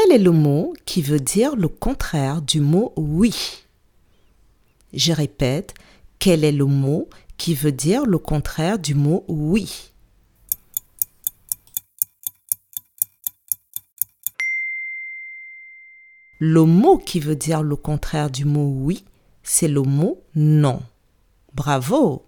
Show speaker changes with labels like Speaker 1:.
Speaker 1: Quel est le mot qui veut dire le contraire du mot oui? Je répète, quel est le mot qui veut dire le contraire du mot oui? Le mot qui veut dire le contraire du mot oui, c'est le mot non. Bravo!